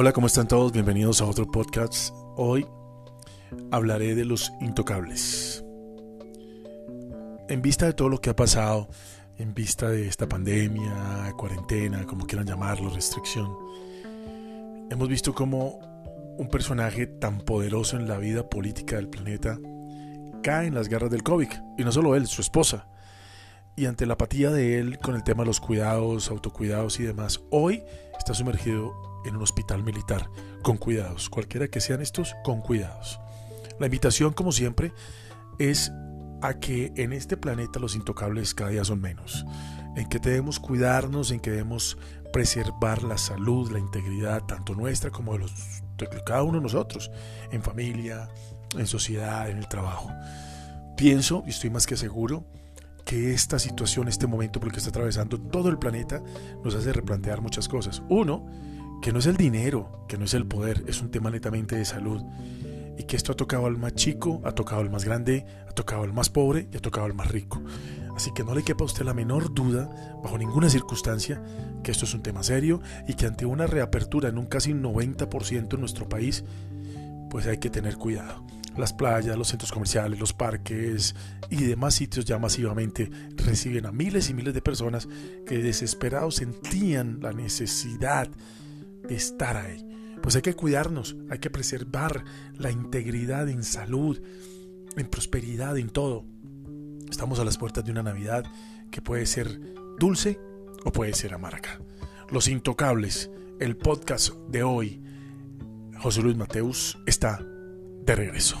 Hola, ¿cómo están todos? Bienvenidos a otro podcast. Hoy hablaré de los intocables. En vista de todo lo que ha pasado, en vista de esta pandemia, cuarentena, como quieran llamarlo, restricción, hemos visto cómo un personaje tan poderoso en la vida política del planeta cae en las garras del COVID. Y no solo él, su esposa. Y ante la apatía de él con el tema de los cuidados, autocuidados y demás, hoy está sumergido en un hospital militar, con cuidados, cualquiera que sean estos, con cuidados. La invitación, como siempre, es a que en este planeta los intocables cada día son menos, en que debemos cuidarnos, en que debemos preservar la salud, la integridad, tanto nuestra como de, los, de cada uno de nosotros, en familia, en sociedad, en el trabajo. Pienso, y estoy más que seguro, que esta situación, este momento por el que está atravesando todo el planeta, nos hace replantear muchas cosas. Uno, que no es el dinero, que no es el poder, es un tema netamente de salud. Y que esto ha tocado al más chico, ha tocado al más grande, ha tocado al más pobre y ha tocado al más rico. Así que no le quepa a usted la menor duda, bajo ninguna circunstancia, que esto es un tema serio y que ante una reapertura en un casi 90% en nuestro país, pues hay que tener cuidado. Las playas, los centros comerciales, los parques y demás sitios ya masivamente reciben a miles y miles de personas que desesperados sentían la necesidad de estar ahí. Pues hay que cuidarnos, hay que preservar la integridad en salud, en prosperidad, en todo. Estamos a las puertas de una Navidad que puede ser dulce o puede ser amarga. Los Intocables, el podcast de hoy, José Luis Mateus, está te regreso.